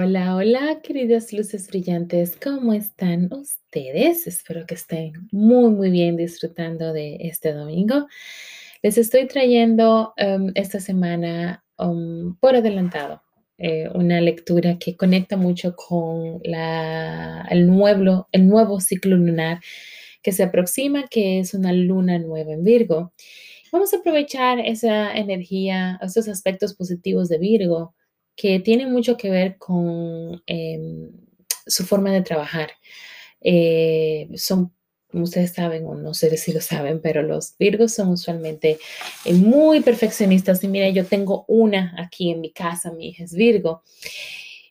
Hola, hola, queridas luces brillantes, ¿cómo están ustedes? Espero que estén muy, muy bien disfrutando de este domingo. Les estoy trayendo um, esta semana um, por adelantado eh, una lectura que conecta mucho con el, nuevo, el nuevo ciclo lunar que se aproxima, que es una luna nueva en Virgo. Vamos a aprovechar esa energía, esos aspectos positivos de Virgo que tiene mucho que ver con em, su forma de trabajar. Eh, son, ustedes saben, o no sé si lo saben, pero los Virgos son usualmente eh, muy perfeccionistas. Y mira, yo tengo una aquí en mi casa, mi hija es Virgo.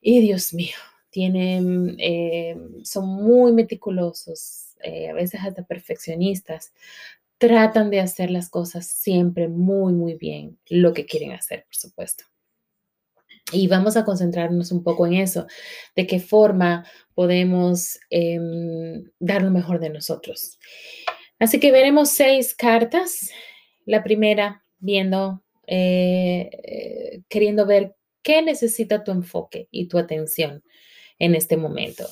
Y Dios mío, tienen, em, son muy meticulosos, eh, a veces hasta perfeccionistas. Tratan de hacer las cosas siempre muy, muy bien, lo que quieren hacer, por supuesto. Y vamos a concentrarnos un poco en eso, de qué forma podemos em, dar lo mejor de nosotros. Así que veremos seis cartas. La primera, viendo, eh, eh, queriendo ver qué necesita tu enfoque y tu atención en este momento.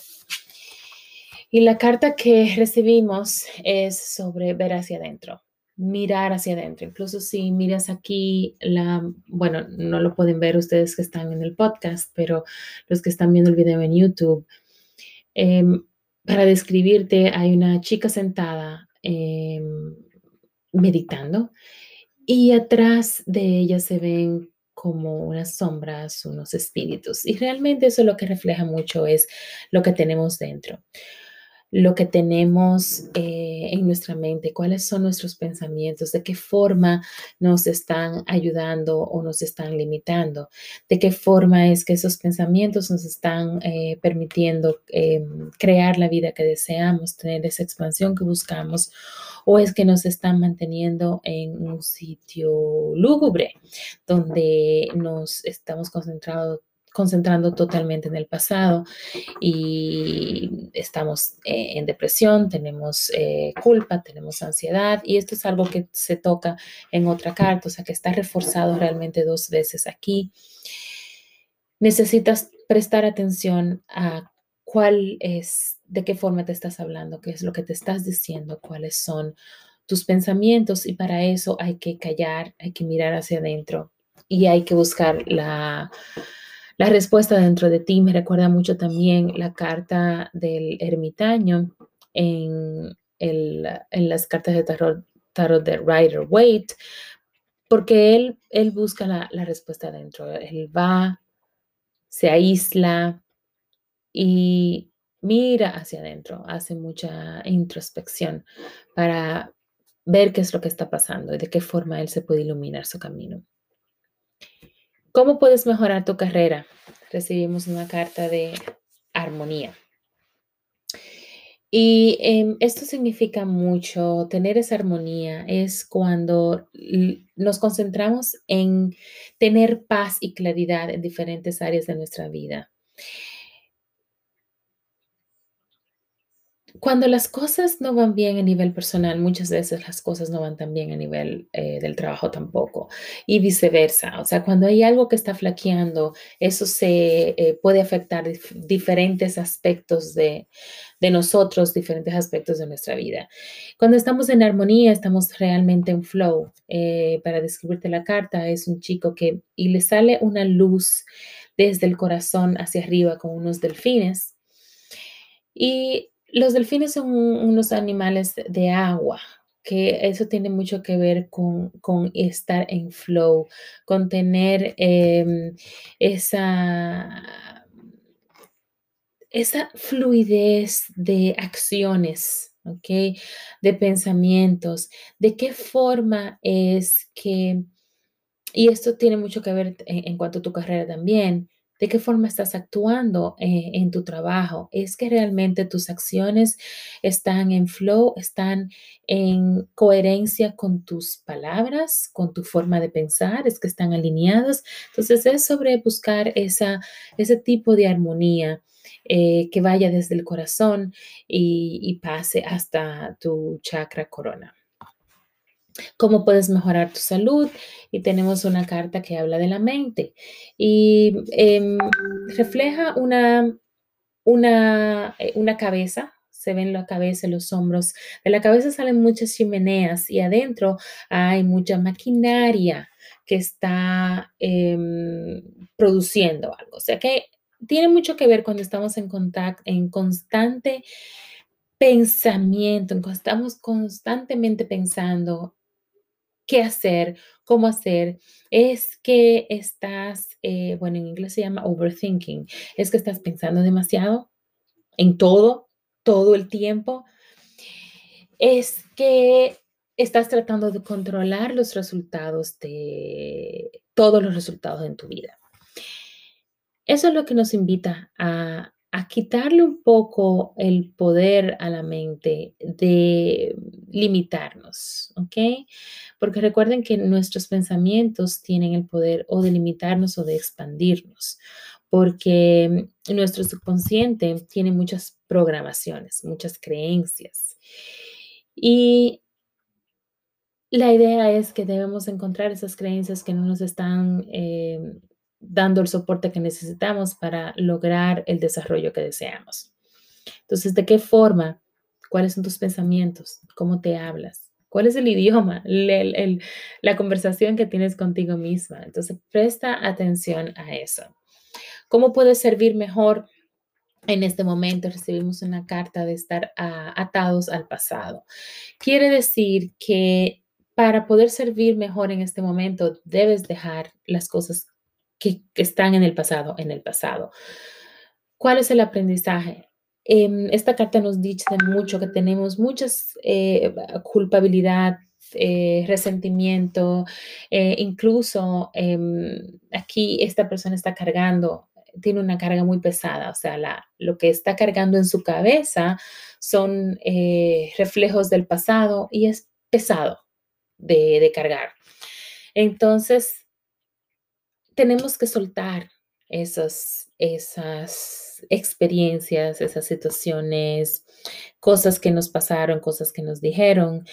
Y la carta que recibimos es sobre ver hacia adentro mirar hacia adentro. Incluso si miras aquí, la, bueno, no lo pueden ver ustedes que están en el podcast, pero los que están viendo el video en YouTube, em, para describirte, hay una chica sentada em, meditando y atrás de ella se ven como unas sombras, unos espíritus. Y realmente eso lo que refleja mucho es lo que tenemos dentro lo que tenemos eh, en nuestra mente, cuáles son nuestros pensamientos, de qué forma nos están ayudando o nos están limitando, de qué forma es que esos pensamientos nos están eh, permitiendo em, crear la vida que deseamos, tener esa expansión que buscamos, o es que nos están manteniendo en un sitio lúgubre donde nos estamos concentrados concentrando totalmente en el pasado y estamos eh, en depresión, tenemos eh, culpa, tenemos ansiedad y esto es algo que se toca en otra carta, o sea que está reforzado realmente dos veces aquí. Necesitas prestar atención a cuál es, de qué forma te estás hablando, qué es lo que te estás diciendo, cuáles son tus pensamientos y para eso hay que callar, hay que mirar hacia adentro y hay que buscar la la respuesta dentro de ti me recuerda mucho también la carta del ermitaño en, en las cartas de tarot, tarot de Rider Waite, porque él, él busca la, la respuesta dentro. Él va, se aísla y mira hacia adentro, hace mucha introspección para ver qué es lo que está pasando y de qué forma él se puede iluminar su camino. ¿Cómo puedes mejorar tu carrera? Recibimos una carta de armonía. Y em, esto significa mucho, tener esa armonía es cuando nos concentramos en tener paz y claridad en diferentes áreas de nuestra vida. Cuando las cosas no van bien a nivel personal, muchas veces las cosas no van tan bien a nivel eh, del trabajo tampoco y viceversa. O sea, cuando hay algo que está flaqueando, eso se eh, puede afectar diferentes aspectos de, nosotros, diferentes aspectos de nuestra vida. Cuando estamos en armonía, estamos realmente en flow. Eh, para describirte la carta, es un chico que y le sale una luz desde el corazón hacia arriba con unos delfines. Y los delfines son unos animales de agua, que eso tiene mucho que ver con, estar en flow, con tener em, esa, esa fluidez de acciones, ¿ok? De pensamientos, de qué forma es que, y esto tiene mucho que ver en, en cuanto a tu carrera también, de qué forma estás actuando eh, en tu trabajo. Es que realmente tus acciones están en flow, están en coherencia con tus palabras, con tu forma de pensar, es que están alineados. Entonces es sobre buscar ese tipo de armonía. Eh, que vaya desde el corazón y pase hasta tu chakra corona cómo puedes mejorar tu salud y tenemos una carta que habla de la mente y em, refleja una, una, eh, una cabeza. Se ven la cabeza, los hombros. De la cabeza salen muchas chimeneas y adentro hay mucha maquinaria que está em, produciendo algo. O sea que tiene mucho que ver cuando estamos en contacto, en constante pensamiento, estamos constantemente pensando qué hacer, cómo hacer, es que estás, eh, bueno, en inglés se llama overthinking, es que estás pensando demasiado en todo, todo el tiempo, es que estás tratando de controlar los resultados de todos los resultados en tu vida. Eso es lo que nos invita a a quitarle un poco el poder a la mente de limitarnos, ¿ok? Porque recuerden que nuestros pensamientos tienen el poder o de limitarnos o de expandirnos, porque nuestro subconsciente tiene muchas programaciones, muchas creencias. Y la idea es que debemos encontrar esas creencias que no nos están... Eh, dando el soporte que necesitamos para lograr el desarrollo que deseamos. Entonces, ¿de qué forma? ¿Cuáles son tus pensamientos? ¿Cómo te hablas? ¿Cuál es el idioma? la conversación que tienes contigo misma. Entonces, presta atención a eso. ¿Cómo puedes servir mejor? En este momento recibimos una carta de estar atados al pasado. Quiere decir que para poder servir mejor en este momento, debes dejar las cosas que, están en el pasado, en el pasado. ¿Cuál es el aprendizaje? Em, esta carta nos dice mucho que tenemos muchas eh, culpabilidad, eh, resentimiento, eh, incluso em, aquí esta persona está cargando, tiene una carga muy pesada, o sea, lo que está cargando en su cabeza son reflejos del pasado y es pesado de, de cargar. Entonces, tenemos que soltar esas, esas experiencias, esas situaciones, cosas que nos pasaron, cosas que nos dijeron.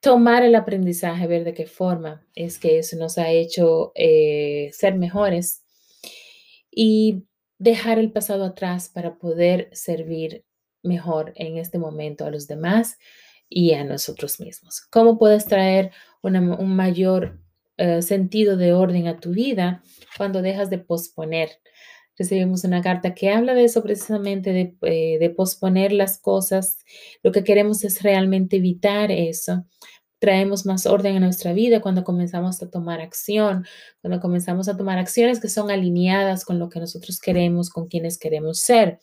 Tomar el aprendizaje, ver de qué forma es que eso nos ha hecho eh, ser mejores y dejar el pasado atrás para poder servir mejor en este momento a los demás y a nosotros mismos. ¿Cómo puedes traer un mayor eh, sentido de orden a tu vida cuando dejas de posponer. Recibimos una carta que habla de eso precisamente, de, eh, de posponer las cosas. Lo que queremos es realmente evitar eso traemos más orden a nuestra vida cuando comenzamos a tomar acción, cuando comenzamos a tomar acciones que son alineadas con lo que nosotros queremos, con quienes queremos ser.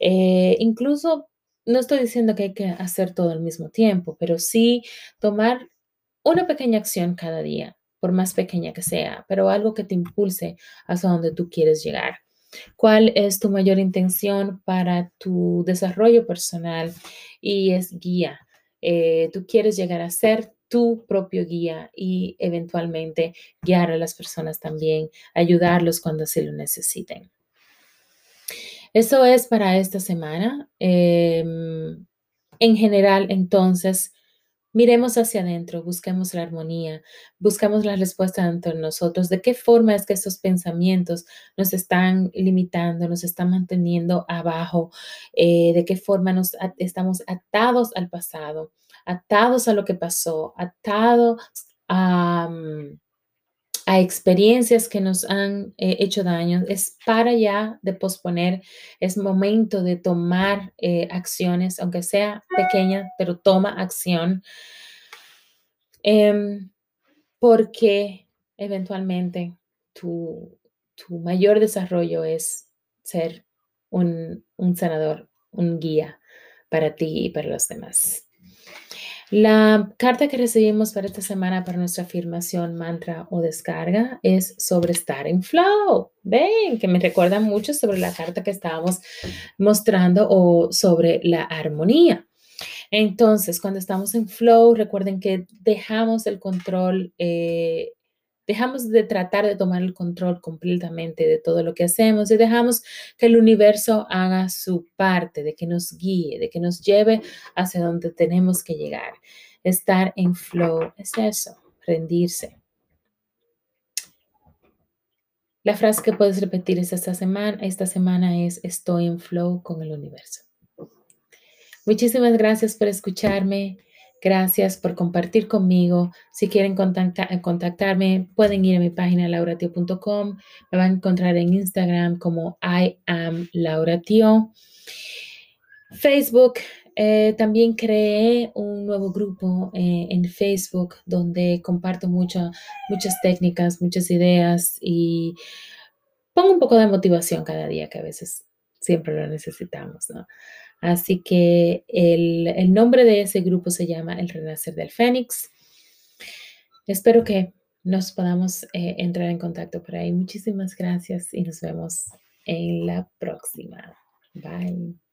Eh, incluso, no estoy diciendo que hay que hacer todo al mismo tiempo, pero sí tomar una pequeña acción cada día, por más pequeña que sea, pero algo que te impulse hacia donde tú quieres llegar. ¿Cuál es tu mayor intención para tu desarrollo personal? Y es guía. Eh, tú quieres llegar a ser tu propio guía y eventualmente guiar a las personas también, ayudarlos cuando se lo necesiten. Eso es para esta semana. Em, en general, entonces, Miremos hacia adentro, busquemos la armonía, buscamos la respuesta entre nosotros. ¿De qué forma es que estos pensamientos nos están limitando, nos están manteniendo abajo? Eh, ¿De qué forma nos estamos atados al pasado, atados a lo que pasó, atados a, mm, a experiencias que nos han eh, hecho daño, es para ya de posponer, es momento de tomar eh, acciones, aunque sea pequeña, pero toma acción, em, porque eventualmente tu, mayor desarrollo es ser un, un sanador, un guía para ti y para los demás. La carta que recibimos para esta semana para nuestra afirmación, mantra o descarga es sobre estar en flow. Ven, que me recuerda mucho sobre la carta que estábamos mostrando o sobre la armonía. Entonces, cuando estamos en flow, recuerden que dejamos el control eh, Dejamos de tratar de tomar el control completamente de todo lo que hacemos y dejamos que el universo haga su parte, de que nos guíe, de que nos lleve hacia donde tenemos que llegar. Estar en flow es eso, rendirse. La frase que puedes repetir esta semana, esta semana es estoy en flow con el universo. Muchísimas gracias por escucharme. Gracias por compartir conmigo. Si quieren contactarme, pueden ir a mi página lauratio.com. Me van a encontrar en Instagram como I am lauratio. Facebook, eh, también creé un nuevo grupo eh, en Facebook donde comparto muchas técnicas, muchas ideas y pongo un poco de motivación cada día que a veces siempre lo necesitamos, ¿no? Así que el, nombre de ese grupo se llama El Renacer del Fénix. Espero que nos podamos eh, entrar en contacto por ahí. Muchísimas gracias y nos vemos en la próxima. Bye.